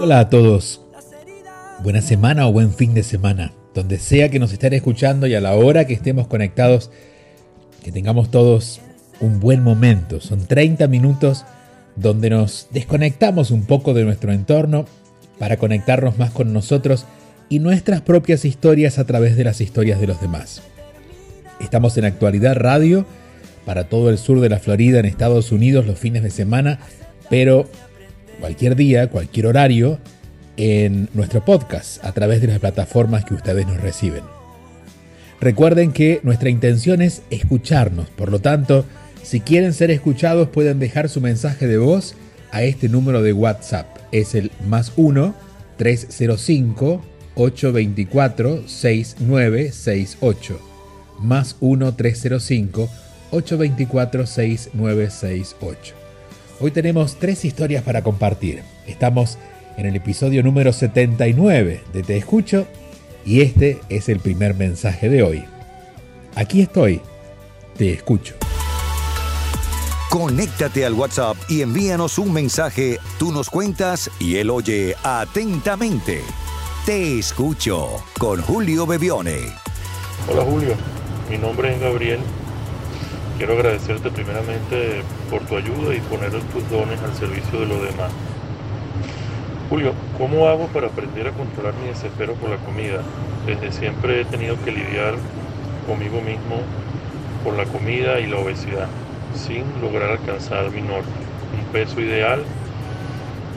Hola a todos. Buena semana o buen fin de semana. Donde sea que nos estén escuchando y a la hora que estemos conectados, que tengamos todos un buen momento. Son 30 minutos donde nos desconectamos un poco de nuestro entorno para conectarnos más con nosotros y nuestras propias historias a través de las historias de los demás. Estamos en Actualidad Radio para todo el sur de la Florida en Estados Unidos los fines de semana, pero cualquier día, cualquier horario, en nuestro podcast a través de las plataformas que ustedes nos reciben. Recuerden que nuestra intención es escucharnos, por lo tanto, si quieren ser escuchados pueden dejar su mensaje de voz a este número de WhatsApp. Es el más 1 305 824 6968. Más 1 305 824 6968. Hoy tenemos tres historias para compartir. Estamos en el episodio número 79 de Te Escucho y este es el primer mensaje de hoy. Aquí estoy, te escucho. Conéctate al WhatsApp y envíanos un mensaje. Tú nos cuentas y él oye atentamente. Te escucho con Julio Bebione. Hola Julio, mi nombre es Gabriel. Quiero agradecerte primeramente por tu ayuda y poner tus dones al servicio de los demás. Julio, ¿cómo hago para aprender a controlar mi desespero por la comida? Desde siempre he tenido que lidiar conmigo mismo por la comida y la obesidad sin lograr alcanzar mi norte, un peso ideal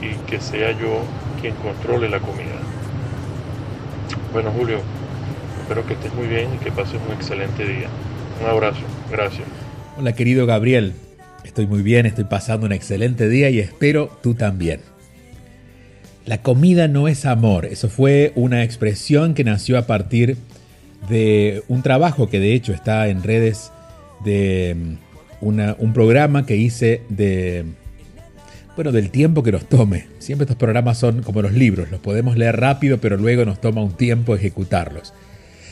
y que sea yo quien controle la comida. Bueno Julio, espero que estés muy bien y que pases un excelente día. Un abrazo, gracias. Hola querido Gabriel, estoy muy bien, estoy pasando un excelente día y espero tú también. La comida no es amor, eso fue una expresión que nació a partir de un trabajo que de hecho está en redes de un programa que hice de, bueno, del tiempo que nos tome. Siempre estos programas son como los libros, los podemos leer rápido, pero luego nos toma un tiempo ejecutarlos.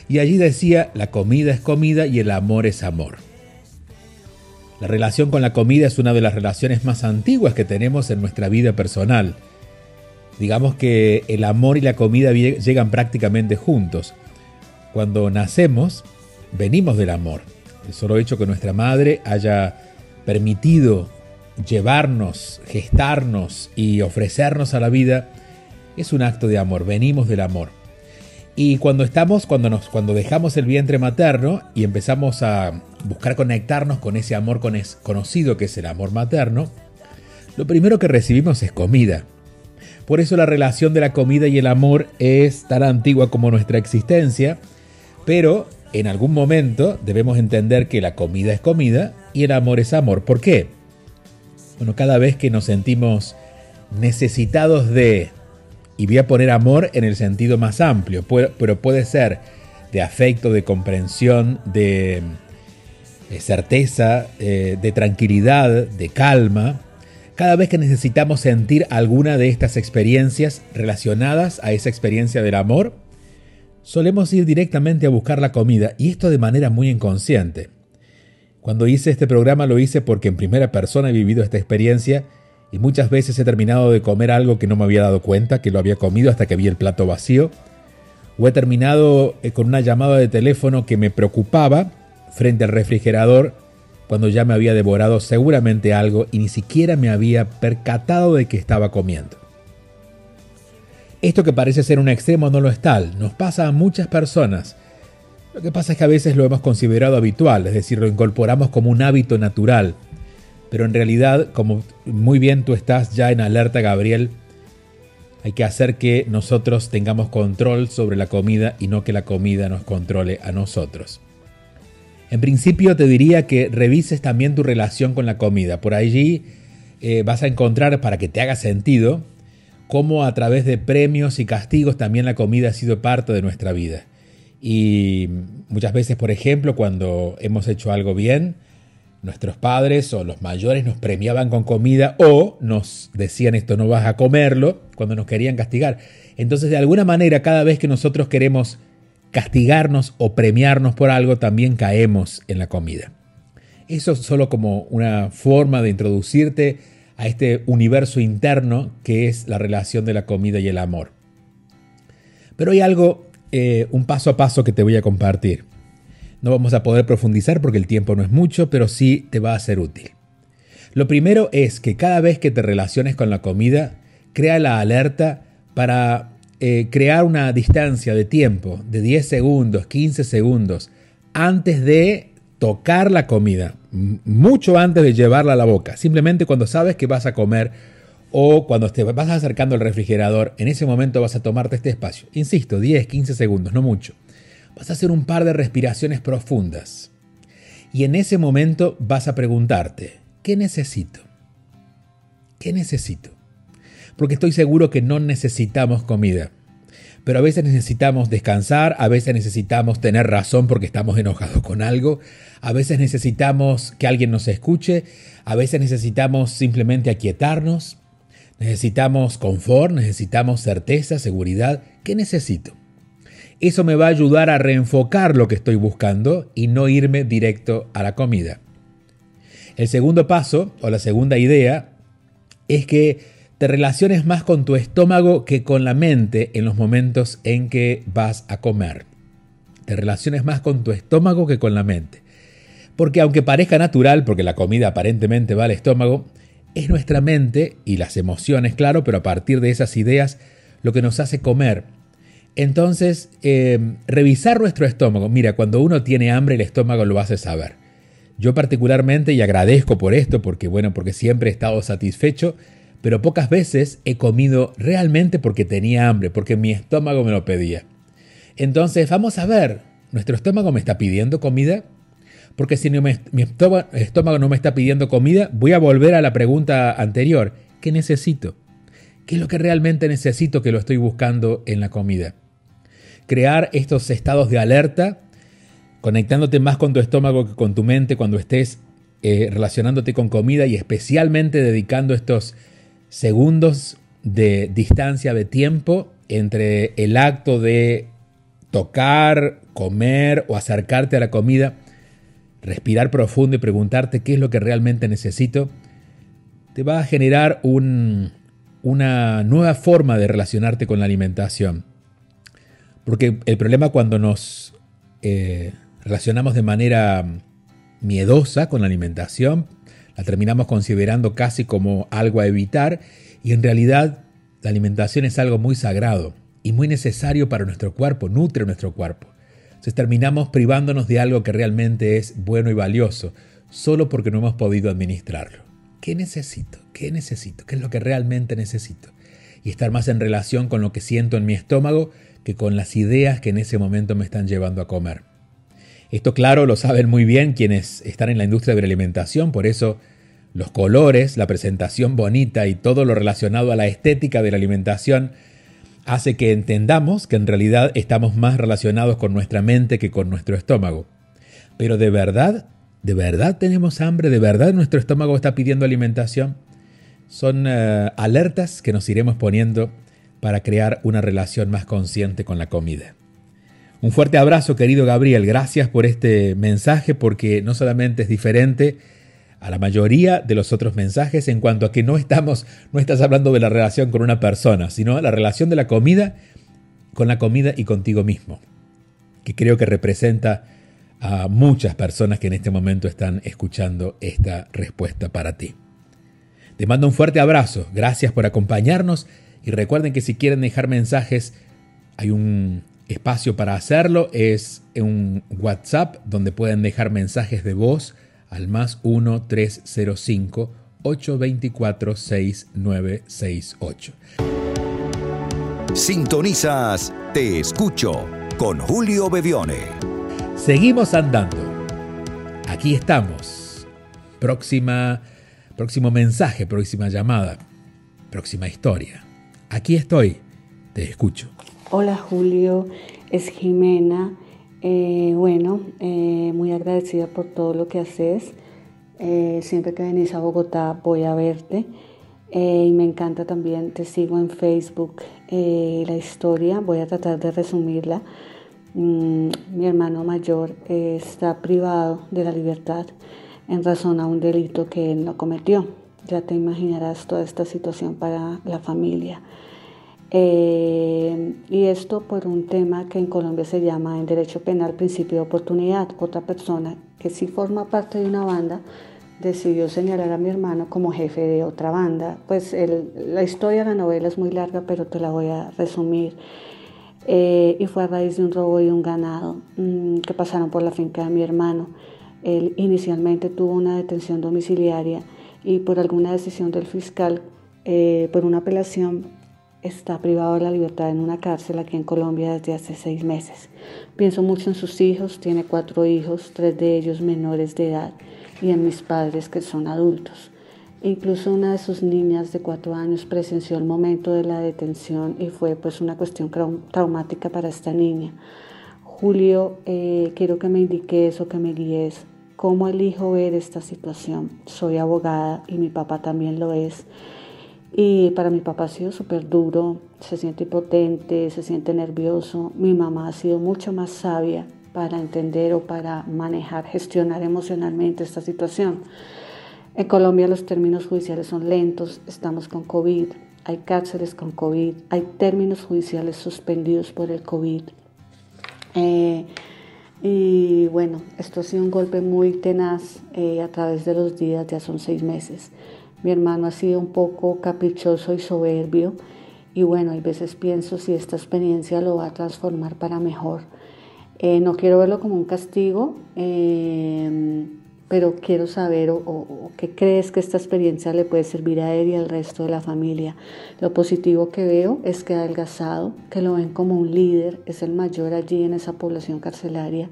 Y allí decía, la comida es comida y el amor es amor. La relación con la comida es una de las relaciones más antiguas que tenemos en nuestra vida personal. Digamos que el amor y la comida llegan prácticamente juntos. Cuando nacemos, venimos del amor. El solo hecho que nuestra madre haya permitido llevarnos, gestarnos y ofrecernos a la vida es un acto de amor, venimos del amor. Y cuando estamos, cuando nos cuando dejamos el vientre materno y empezamos a buscar conectarnos con ese amor conocido que es el amor materno, lo primero que recibimos es comida. Por eso la relación de la comida y el amor es tan antigua como nuestra existencia, pero en algún momento debemos entender que la comida es comida y el amor es amor. ¿Por qué? Bueno, cada vez que nos sentimos necesitados de, y voy a poner amor en el sentido más amplio, pero puede ser de afecto, de comprensión, de, certeza, eh, de tranquilidad, de calma, cada vez que necesitamos sentir alguna de estas experiencias relacionadas a esa experiencia del amor, solemos ir directamente a buscar la comida y esto de manera muy inconsciente. Cuando hice este programa lo hice porque en primera persona he vivido esta experiencia y muchas veces he terminado de comer algo que no me había dado cuenta que lo había comido hasta que vi el plato vacío, o he terminado eh, con una llamada de teléfono que me preocupaba frente al refrigerador cuando ya me había devorado seguramente algo y ni siquiera me había percatado de que estaba comiendo. Esto que parece ser un extremo no lo es tal, nos pasa a muchas personas. Lo que pasa es que a veces lo hemos considerado habitual, es decir, lo incorporamos como un hábito natural. Pero en realidad, como muy bien tú estás ya en alerta, Gabriel, hay que hacer que nosotros tengamos control sobre la comida y no que la comida nos controle a nosotros. En principio te diría que revises también tu relación con la comida. Por allí eh, vas a encontrar, para que te haga sentido, cómo a través de premios y castigos también la comida ha sido parte de nuestra vida. Y muchas veces, por ejemplo, cuando hemos hecho algo bien, nuestros padres o los mayores nos premiaban con comida o nos decían esto no vas a comerlo cuando nos querían castigar. Entonces, de alguna manera, cada vez que nosotros queremos castigarnos o premiarnos por algo, también caemos en la comida. Eso es solo como una forma de introducirte a este universo interno que es la relación de la comida y el amor. Pero hay algo eh, un paso a paso que te voy a compartir. No vamos a poder profundizar porque el tiempo no es mucho, pero sí te va a ser útil. Lo primero es que cada vez que te relaciones con la comida, crea la alerta para eh, crear una distancia de tiempo de 10 segundos, 15 segundos, antes de tocar la comida, mucho antes de llevarla a la boca. Simplemente cuando sabes que vas a comer o cuando te vas acercando al refrigerador, en ese momento vas a tomarte este espacio. Insisto, 10, 15 segundos, no mucho. Vas a hacer un par de respiraciones profundas. Y en ese momento vas a preguntarte, ¿qué necesito? ¿Qué necesito? Porque estoy seguro que no necesitamos comida. Pero a veces necesitamos descansar, a veces necesitamos tener razón porque estamos enojados con algo, a veces necesitamos que alguien nos escuche, a veces necesitamos simplemente aquietarnos, Necesitamos confort, necesitamos certeza, seguridad. ¿Qué necesito? Eso me va a ayudar a reenfocar lo que estoy buscando y no irme directo a la comida. El segundo paso, o la segunda idea, es que te relaciones más con tu estómago que con la mente en los momentos en que vas a comer. Te relaciones más con tu estómago que con la mente. Porque aunque parezca natural, porque la comida aparentemente va al estómago, es nuestra mente y las emociones, claro, pero a partir de esas ideas lo que nos hace comer. Entonces, eh, revisar nuestro estómago. Mira, cuando uno tiene hambre, el estómago lo hace saber. Yo particularmente, y agradezco por esto, porque bueno, porque siempre he estado satisfecho, pero pocas veces he comido realmente porque tenía hambre, porque mi estómago me lo pedía. Entonces, vamos a ver, ¿nuestro estómago me está pidiendo comida? Porque si mi estómago no me está pidiendo comida, voy a volver a la pregunta anterior. ¿Qué necesito? ¿Qué es lo que realmente necesito que lo estoy buscando en la comida? Crear estos estados de alerta, conectándote más con tu estómago que con tu mente cuando estés eh, relacionándote con comida y especialmente dedicando estos segundos de distancia de tiempo entre el acto de tocar, comer o acercarte a la comida respirar profundo y preguntarte qué es lo que realmente necesito, te va a generar una nueva forma de relacionarte con la alimentación. Porque el problema cuando nos eh, relacionamos de manera miedosa con la alimentación, la terminamos considerando casi como algo a evitar y en realidad la alimentación es algo muy sagrado y muy necesario para nuestro cuerpo, nutre nuestro cuerpo. Entonces terminamos privándonos de algo que realmente es bueno y valioso, solo porque no hemos podido administrarlo. ¿Qué necesito? ¿Qué necesito? ¿Qué es lo que realmente necesito? Y estar más en relación con lo que siento en mi estómago que con las ideas que en ese momento me están llevando a comer. Esto claro lo saben muy bien quienes están en la industria de la alimentación, por eso los colores, la presentación bonita y todo lo relacionado a la estética de la alimentación hace que entendamos que en realidad estamos más relacionados con nuestra mente que con nuestro estómago. Pero de verdad, de verdad tenemos hambre, de verdad nuestro estómago está pidiendo alimentación. Son eh, alertas que nos iremos poniendo para crear una relación más consciente con la comida. Un fuerte abrazo querido Gabriel, gracias por este mensaje porque no solamente es diferente, a la mayoría de los otros mensajes en cuanto a que no estamos, no estás hablando de la relación con una persona, sino la relación de la comida con la comida y contigo mismo, que creo que representa a muchas personas que en este momento están escuchando esta respuesta para ti. Te mando un fuerte abrazo, gracias por acompañarnos y recuerden que si quieren dejar mensajes hay un espacio para hacerlo, es un WhatsApp donde pueden dejar mensajes de voz al más 1-305 824 6968. Sintonizas Te Escucho con Julio Bevione. Seguimos andando. Aquí estamos. Próxima, próximo mensaje, próxima llamada, próxima historia. aquí estoy, te escucho. Hola Julio, es Jimena. Eh, bueno, eh, muy agradecida por todo lo que haces. Eh, siempre que venís a Bogotá voy a verte. y me encanta también, te sigo en Facebook la historia, voy a tratar de resumirla. Mm, mi hermano mayor está privado de la libertad en razón a un delito que él no cometió. Ya te imaginarás toda esta situación para la familia. Eh, y esto por un tema que en Colombia se llama en derecho penal principio de oportunidad. Otra persona que sí forma parte de una banda decidió señalar a mi hermano como jefe de otra banda. Pues la historia de la novela es muy larga, pero te la voy a resumir. Eh, y fue a raíz de un robo y un ganado mm, que pasaron por la finca de mi hermano. Él inicialmente tuvo una detención domiciliaria y por alguna decisión del fiscal, eh, por una apelación, está privado de la libertad en una cárcel aquí en Colombia desde hace seis meses. Pienso mucho en sus hijos, tiene cuatro hijos, tres de ellos menores de edad, y en mis padres que son adultos. Incluso una de sus niñas de cuatro años presenció el momento de la detención y fue pues una cuestión traumática para esta niña. Julio, eh, quiero que me indiques o que me guíes cómo elijo ver esta situación. Soy abogada y mi papá también lo es. Y para mi papá ha sido súper duro, se siente impotente, se siente nervioso. Mi mamá ha sido mucho más sabia para entender o para manejar, gestionar emocionalmente esta situación. En Colombia los términos judiciales son lentos, estamos con COVID, hay cárceles con COVID, hay términos judiciales suspendidos por el COVID. Eh, y bueno, esto ha sido un golpe muy tenaz eh, a través de los días, ya son seis meses. Mi hermano ha sido un poco caprichoso y soberbio y bueno, hay veces pienso si esta experiencia lo va a transformar para mejor. Eh, no quiero verlo como un castigo, em, pero quiero saber o, qué crees que esta experiencia le puede servir a él y al resto de la familia. Lo positivo que veo es que ha adelgazado, que lo ven como un líder, es el mayor allí en esa población carcelaria.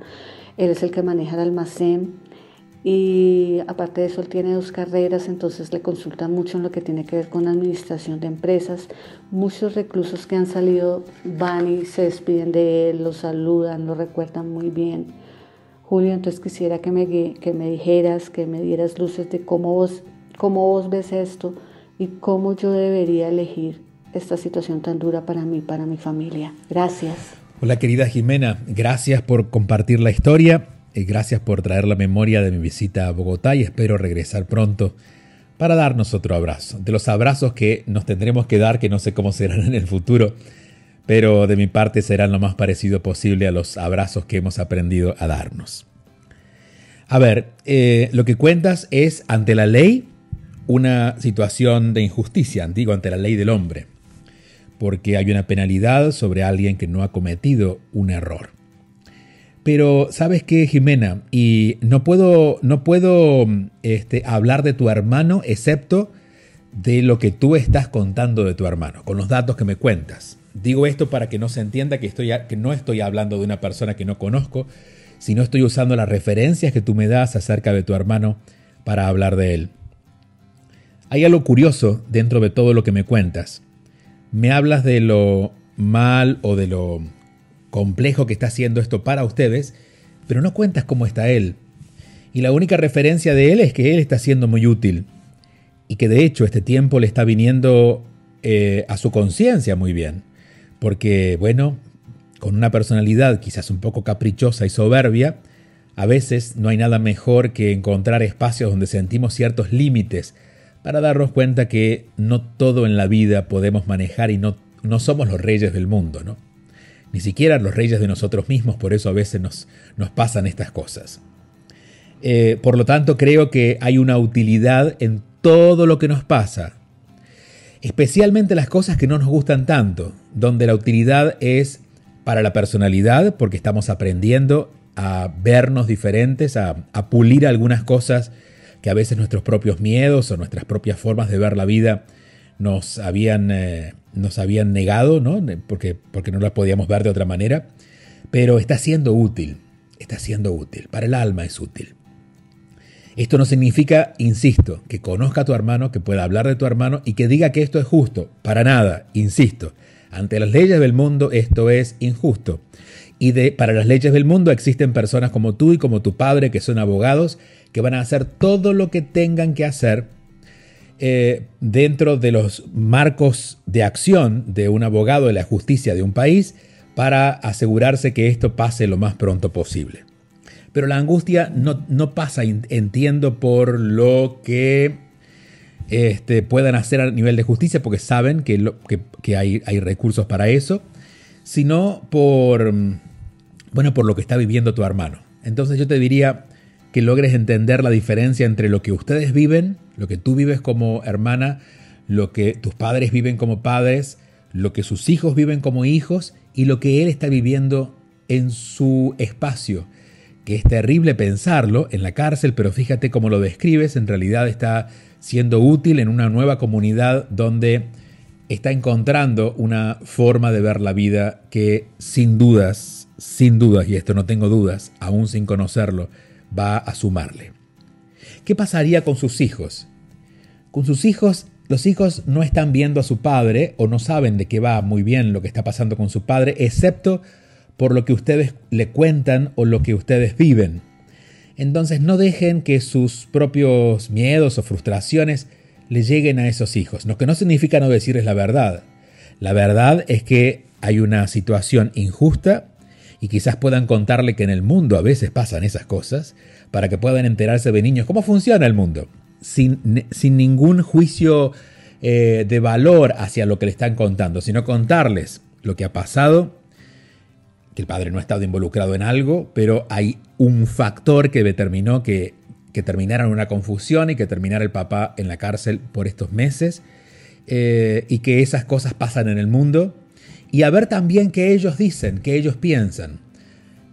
Él es el que maneja el almacén, y aparte de eso él tiene dos carreras, entonces le consultan mucho en lo que tiene que ver con administración de empresas. Muchos reclusos que han salido van y se despiden de él, lo saludan, lo recuerdan muy bien. Julio, entonces quisiera que me, que me dijeras, que me dieras luces de cómo vos, cómo vos ves esto y cómo yo debería elegir esta situación tan dura para mí, para mi familia. Gracias. Hola querida Jimena, gracias por compartir la historia gracias por traer la memoria de mi visita a Bogotá y espero regresar pronto para darnos otro abrazo. De los abrazos que nos tendremos que dar, que no sé cómo serán en el futuro, pero de mi parte serán lo más parecido posible a los abrazos que hemos aprendido a darnos. A ver, eh, lo que cuentas es ante la ley una situación de injusticia, digo, ante la ley del hombre, porque hay una penalidad sobre alguien que no ha cometido un error. Pero, ¿sabes qué, Jimena? Y no puedo, no puedo este, hablar de tu hermano excepto de lo que tú estás contando de tu hermano, con los datos que me cuentas. Digo esto para que no se entienda que, estoy, que no estoy hablando de una persona que no conozco, sino estoy usando las referencias que tú me das acerca de tu hermano para hablar de él. Hay algo curioso dentro de todo lo que me cuentas. Me hablas de lo mal o de lo complejo que está haciendo esto para ustedes, pero no cuentas cómo está él. Y la única referencia de él es que él está siendo muy útil y que de hecho este tiempo le está viniendo eh, a su conciencia muy bien. Porque, bueno, con una personalidad quizás un poco caprichosa y soberbia, a veces no hay nada mejor que encontrar espacios donde sentimos ciertos límites para darnos cuenta que no todo en la vida podemos manejar y no, no somos los reyes del mundo, ¿no? Ni siquiera los reyes de nosotros mismos, por eso a veces nos, nos pasan estas cosas. Eh, por lo tanto, creo que hay una utilidad en todo lo que nos pasa, especialmente las cosas que no nos gustan tanto, donde la utilidad es para la personalidad, porque estamos aprendiendo a vernos diferentes, a, pulir algunas cosas que a veces nuestros propios miedos o nuestras propias formas de ver la vida nos habían eh, nos habían negado, ¿no? Porque, porque no la podíamos ver de otra manera, pero está siendo útil, está siendo útil, para el alma es útil. Esto no significa, insisto, que conozca a tu hermano, que pueda hablar de tu hermano y que diga que esto es justo. Para nada, insisto. Ante las leyes del mundo esto es injusto. Y de, para las leyes del mundo existen personas como tú y como tu padre que son abogados que van a hacer todo lo que tengan que hacer eh, dentro de los marcos de acción de un abogado de la justicia de un país para asegurarse que esto pase lo más pronto posible. Pero la angustia no, pasa, entiendo, por lo que este, puedan hacer a nivel de justicia, porque saben que, que, hay, hay, recursos para eso, sino por, bueno, por lo que está viviendo tu hermano. Entonces yo te diría que logres entender la diferencia entre lo que ustedes viven, lo que tú vives como hermana, lo que tus padres viven como padres, lo que sus hijos viven como hijos y lo que él está viviendo en su espacio. Que es terrible pensarlo en la cárcel, pero fíjate cómo lo describes, en realidad está siendo útil en una nueva comunidad donde está encontrando una forma de ver la vida que sin dudas, sin dudas, y esto no tengo dudas, aún sin conocerlo, va a sumarle. ¿Qué pasaría con sus hijos? Con sus hijos, los hijos no están viendo a su padre o no saben de qué va muy bien lo que está pasando con su padre, excepto por lo que ustedes le cuentan o lo que ustedes viven. Entonces no dejen que sus propios miedos o frustraciones le lleguen a esos hijos, lo que no significa no decirles la verdad. La verdad es que hay una situación injusta y quizás puedan contarle que en el mundo a veces pasan esas cosas para que puedan enterarse de niños cómo funciona el mundo, sin, sin ningún juicio eh, de valor hacia lo que le están contando, sino contarles lo que ha pasado que el padre no ha estado involucrado en algo, pero hay un factor que determinó que, que terminara en una confusión y que terminara el papá en la cárcel por estos meses, eh, y que esas cosas pasan en el mundo, y a ver también qué ellos dicen, qué ellos piensan.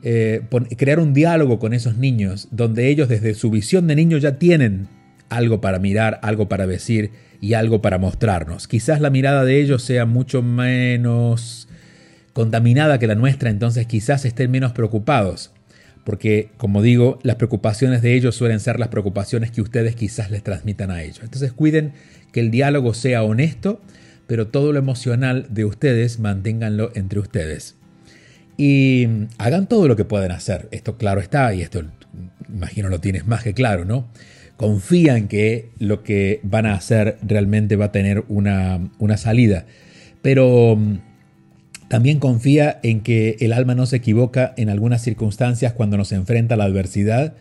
Eh, crear un diálogo con esos niños, donde ellos desde su visión de niño ya tienen algo para mirar, algo para decir y algo para mostrarnos. Quizás la mirada de ellos sea mucho menos contaminada que la nuestra, entonces quizás estén menos preocupados. Porque, como digo, las preocupaciones de ellos suelen ser las preocupaciones que ustedes quizás les transmitan a ellos. Entonces cuiden que el diálogo sea honesto, pero todo lo emocional de ustedes manténganlo entre ustedes. Y hagan todo lo que pueden hacer. Esto claro está, y esto imagino lo tienes más que claro, ¿no? Confían que lo que van a hacer realmente va a tener una, una salida. Pero también confía en que el alma no se equivoca en algunas circunstancias cuando nos enfrenta a la adversidad.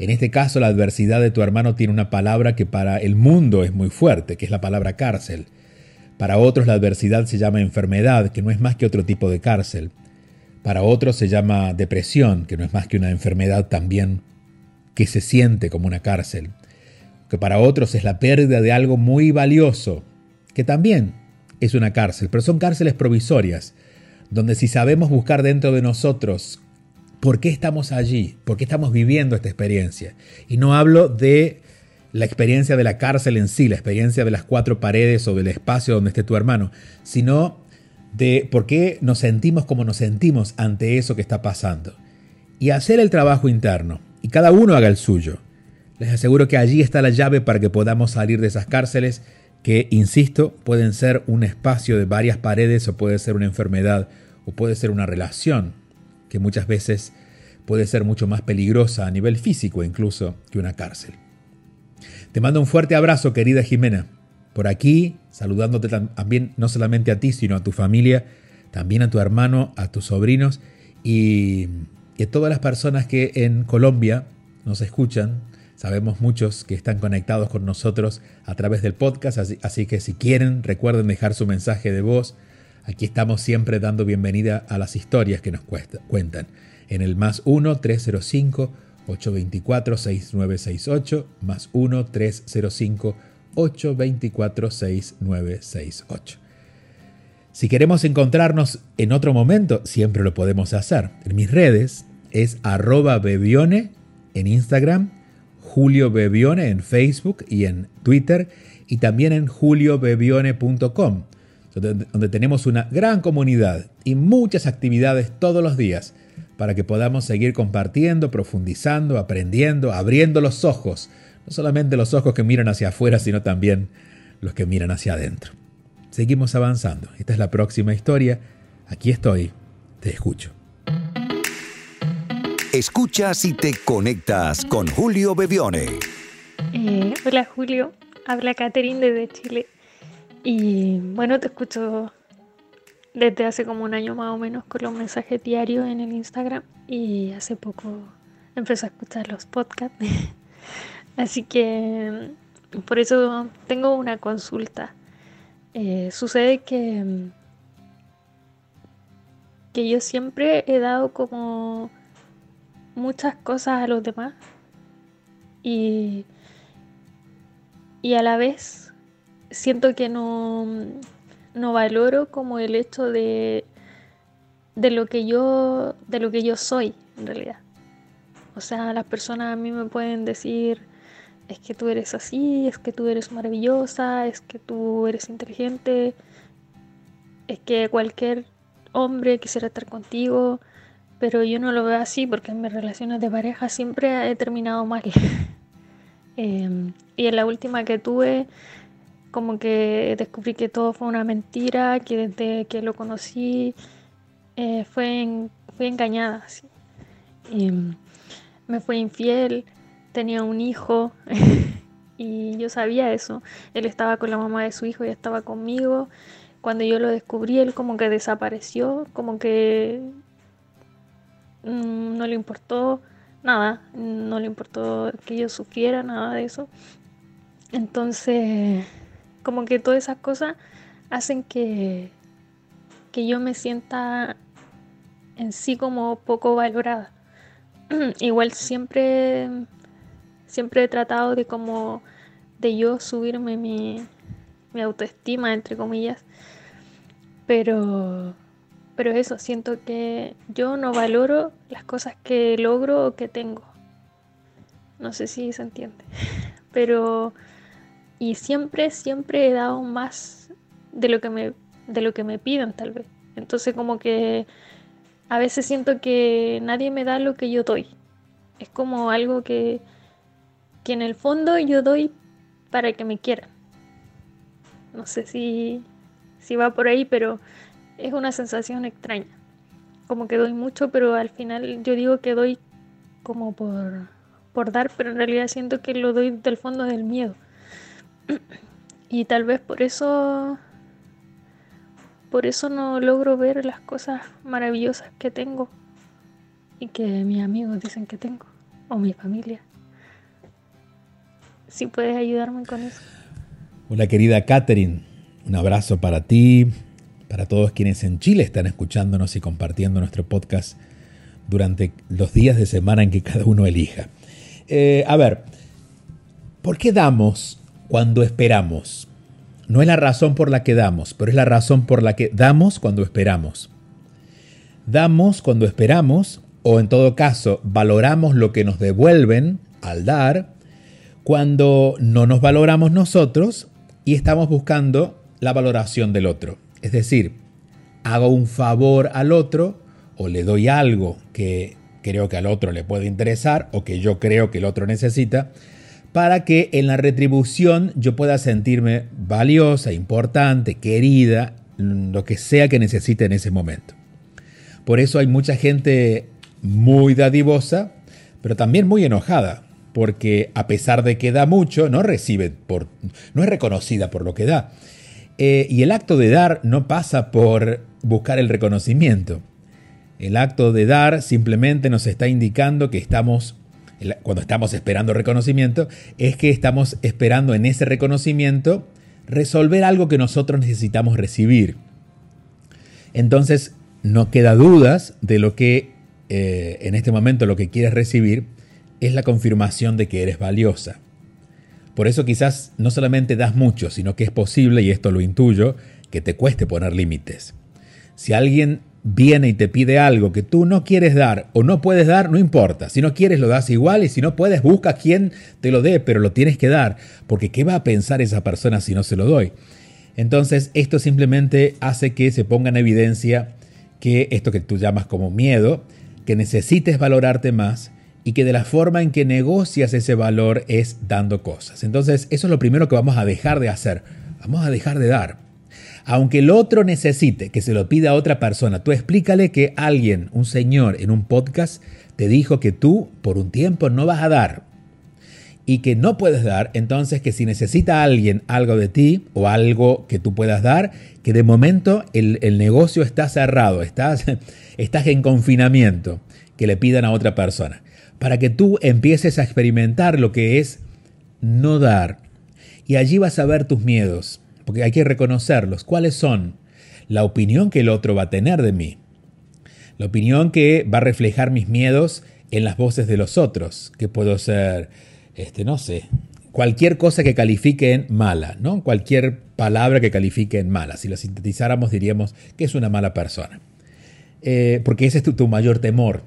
En este caso, la adversidad de tu hermano tiene una palabra que para el mundo es muy fuerte, que es la palabra cárcel. Para otros la adversidad se llama enfermedad, que no es más que otro tipo de cárcel. Para otros se llama depresión, que no es más que una enfermedad también que se siente como una cárcel. Que para otros es la pérdida de algo muy valioso, que también es una cárcel, pero son cárceles provisorias donde si sabemos buscar dentro de nosotros por qué estamos allí, por qué estamos viviendo esta experiencia. Y no hablo de la experiencia de la cárcel en sí, la experiencia de las cuatro paredes o del espacio donde esté tu hermano, sino de por qué nos sentimos como nos sentimos ante eso que está pasando. Y hacer el trabajo interno, y cada uno haga el suyo. Les aseguro que allí está la llave para que podamos salir de esas cárceles que, insisto, pueden ser un espacio de varias paredes o puede ser una enfermedad o puede ser una relación que muchas veces puede ser mucho más peligrosa a nivel físico incluso que una cárcel. Te mando un fuerte abrazo, querida Jimena. Por aquí, saludándote también no solamente a ti, sino a tu familia, también a tu hermano, a tus sobrinos y, a todas las personas que en Colombia nos escuchan. Sabemos muchos que están conectados con nosotros a través del podcast, así, que si quieren, recuerden dejar su mensaje de voz Aquí estamos siempre dando bienvenida a las historias que nos cuentan. En el más 1-305-824-6968, más 1-305-824-6968. Si queremos encontrarnos en otro momento, siempre lo podemos hacer. En mis redes es arroba bebione en Instagram, Julio Bebione en Facebook y en Twitter, y también en juliobebione.com donde tenemos una gran comunidad y muchas actividades todos los días para que podamos seguir compartiendo, profundizando, aprendiendo, abriendo los ojos, no solamente los ojos que miran hacia afuera, sino también los que miran hacia adentro. Seguimos avanzando. Esta es la próxima historia. Aquí estoy. Te escucho. Escuchas y te conectas con Julio Bebione. Eh, hola Julio, habla Catherine desde Chile. Y bueno, te escucho desde hace como un año más o menos con los mensajes diarios en el Instagram y hace poco empecé a escuchar los podcasts. Así que por eso tengo una consulta. Eh, sucede que, que yo siempre he dado como muchas cosas a los demás y, y a la vez siento que no, no valoro como el hecho de, de lo que yo de lo que yo soy en realidad. O sea, las personas a mí me pueden decir es que tú eres así, es que tú eres maravillosa, es que tú eres inteligente, es que cualquier hombre quisiera estar contigo, pero yo no lo veo así porque en mis relaciones de pareja siempre he terminado mal. Em, y en la última que tuve, como que descubrí que todo fue una mentira, que desde que lo conocí eh, fui engañada. Y, em, me fue infiel, tenía un hijo y yo sabía eso. Él estaba con la mamá de su hijo y estaba conmigo. Cuando yo lo descubrí, él como que desapareció, como que mm, no le importó nada, no le importó que yo sufriera, nada de eso. Entonces, como que todas esas cosas hacen que, que yo me sienta en sí como poco valorada. Igual siempre siempre he tratado de como de yo subirme mi, mi autoestima, entre comillas. Pero, pero eso, siento que yo no valoro las cosas que logro o que tengo. No sé si se entiende. Pero, y siempre, siempre he dado más de lo que me, de lo que me piden, tal vez. Entonces, como que a veces siento que nadie me da lo que yo doy. Es como algo que, que en el fondo yo doy para que me quieran. No sé si, si va por ahí, pero es una sensación extraña. Como que doy mucho, pero al final yo digo que doy como por, por dar, pero en realidad siento que lo doy del fondo del miedo. Y tal vez por eso por eso no logro ver las cosas maravillosas que tengo y que mis amigos dicen que tengo o mi familia si puedes ayudarme con eso. Hola querida Catherine, un abrazo para ti, para todos quienes en Chile están escuchándonos y compartiendo nuestro podcast durante los días de semana en que cada uno elija. Eh, a ver, ¿por qué damos cuando esperamos? No es la razón por la que damos, pero es la razón por la que damos cuando esperamos. Damos cuando esperamos, o en todo caso, valoramos lo que nos devuelven al dar, cuando no nos valoramos nosotros y estamos buscando la valoración del otro. Es decir, hago un favor al otro o le doy algo que creo que al otro le puede interesar o que yo creo que el otro necesita, para que en la retribución yo pueda sentirme valiosa, importante, querida, lo que sea que necesite en ese momento. Por eso hay mucha gente muy dadivosa, pero también muy enojada, porque a pesar de que da mucho, no recibe no es reconocida por lo que da. Eh, y el acto de dar no pasa por buscar el reconocimiento. El acto de dar simplemente nos está indicando que estamos, cuando estamos esperando reconocimiento, es que estamos esperando en ese reconocimiento resolver algo que nosotros necesitamos recibir. Entonces, no queda dudas de lo que eh, en este momento lo que quieres recibir es la confirmación de que eres valiosa. Por eso quizás no solamente das mucho, sino que es posible, y esto lo intuyo, que te cueste poner límites. Si alguien viene y te pide algo que tú no quieres dar o no puedes dar, no importa. Si no quieres, lo das igual y si no puedes, busca quien te lo dé, pero lo tienes que dar, porque ¿qué va a pensar esa persona si no se lo doy? Entonces, esto simplemente hace que se ponga en evidencia que esto que tú llamas como miedo que necesites valorarte más y que de la forma en que negocias ese valor es dando cosas. Entonces, eso es lo primero que vamos a dejar de hacer. Vamos a dejar de dar. Aunque el otro necesite que se lo pida a otra persona, tú explícale que alguien, un señor en un podcast, te dijo que tú por un tiempo no vas a dar y que no puedes dar, entonces que si necesita alguien algo de ti o algo que tú puedas dar, que de momento el, negocio está cerrado, estás, estás en confinamiento, que le pidan a otra persona, para que tú empieces a experimentar lo que es no dar. Y allí vas a ver tus miedos, porque hay que reconocerlos. ¿Cuáles son? La opinión que el otro va a tener de mí. La opinión que va a reflejar mis miedos en las voces de los otros, que puedo ser este, no sé, cualquier cosa que califique en mala, ¿no? Cualquier palabra que califique en mala. Si lo sintetizáramos diríamos que es una mala persona. Eh, porque ese es tu, mayor temor.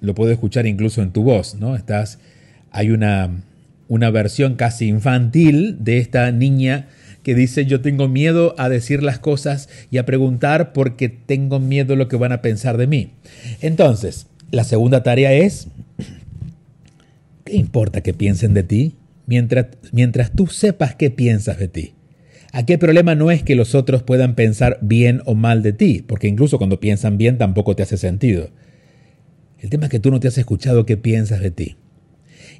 Lo puedo escuchar incluso en tu voz, ¿no? Estás, hay una, una versión casi infantil de esta niña que dice yo tengo miedo a decir las cosas y a preguntar porque tengo miedo a lo que van a pensar de mí. Entonces, la segunda tarea es ¿Qué importa que piensen de ti mientras, mientras tú sepas qué piensas de ti? Aquí el problema no es que los otros puedan pensar bien o mal de ti, porque incluso cuando piensan bien tampoco te hace sentido. El tema es que tú no te has escuchado qué piensas de ti.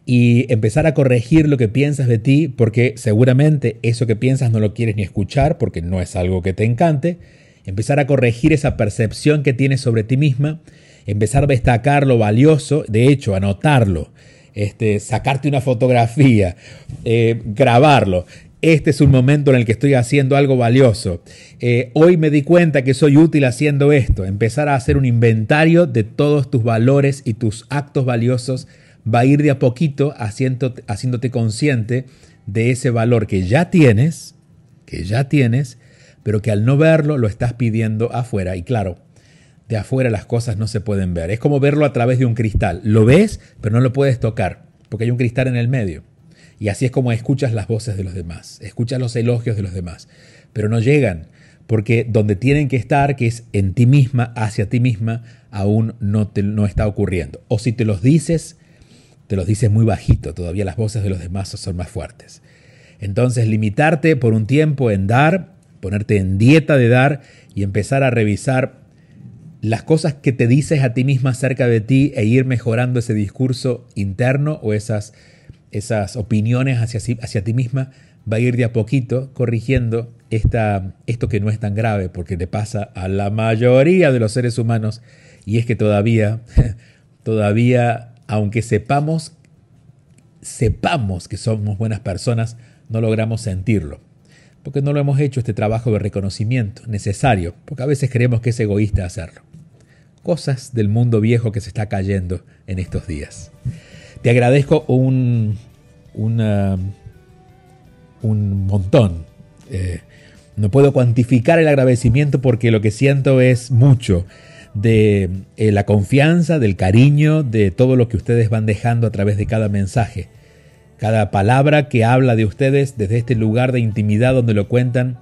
Y empezar a corregir lo que piensas de ti, porque seguramente eso que piensas no lo quieres ni escuchar, porque no es algo que te encante. Empezar a corregir esa percepción que tienes sobre ti misma. Empezar a destacar lo valioso, de hecho, anotarlo este, sacarte una fotografía, eh, grabarlo. Este es un momento en el que estoy haciendo algo valioso. Eh, hoy me di cuenta que soy útil haciendo esto. Empezar a hacer un inventario de todos tus valores y tus actos valiosos va a ir de a poquito haciéndote consciente de ese valor que ya tienes, que ya tienes, pero que al no verlo lo estás pidiendo afuera. Y claro, de afuera las cosas no se pueden ver. Es como verlo a través de un cristal. Lo ves, pero no lo puedes tocar, porque hay un cristal en el medio. Y así es como escuchas las voces de los demás, escuchas los elogios de los demás, pero no llegan, porque donde tienen que estar, que es en ti misma, hacia ti misma, aún no, te, no está ocurriendo. O si te los dices, te los dices muy bajito, todavía las voces de los demás son más fuertes. Entonces, limitarte por un tiempo en dar, ponerte en dieta de dar y empezar a revisar las cosas que te dices a ti misma acerca de ti e ir mejorando ese discurso interno o esas, esas opiniones hacia, hacia ti misma va a ir de a poquito corrigiendo esta, esto que no es tan grave porque le pasa a la mayoría de los seres humanos y es que todavía, todavía, aunque sepamos, sepamos que somos buenas personas, no logramos sentirlo porque no lo hemos hecho este trabajo de reconocimiento necesario, porque a veces creemos que es egoísta hacerlo cosas del mundo viejo que se está cayendo en estos días. Te agradezco un, un montón. Eh, no puedo cuantificar el agradecimiento porque lo que siento es mucho de eh, la confianza, del cariño, de todo lo que ustedes van dejando a través de cada mensaje. Cada palabra que habla de ustedes desde este lugar de intimidad donde lo cuentan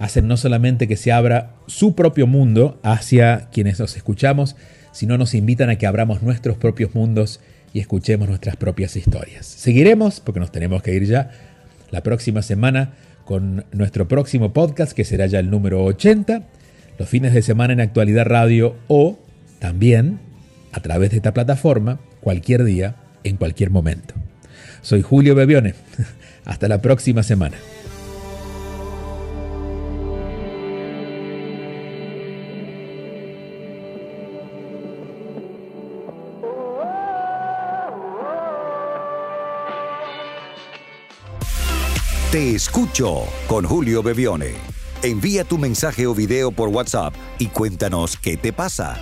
hacen no solamente que se abra su propio mundo hacia quienes nos escuchamos, sino nos invitan a que abramos nuestros propios mundos y escuchemos nuestras propias historias. Seguiremos, porque nos tenemos que ir ya, la próxima semana con nuestro próximo podcast, que será ya el número 80, los fines de semana en Actualidad Radio o también a través de esta plataforma, cualquier día, en cualquier momento. Soy Julio Bebione. Hasta la próxima semana. Te escucho con Julio Bebione. Envía tu mensaje o video por WhatsApp y cuéntanos qué te pasa.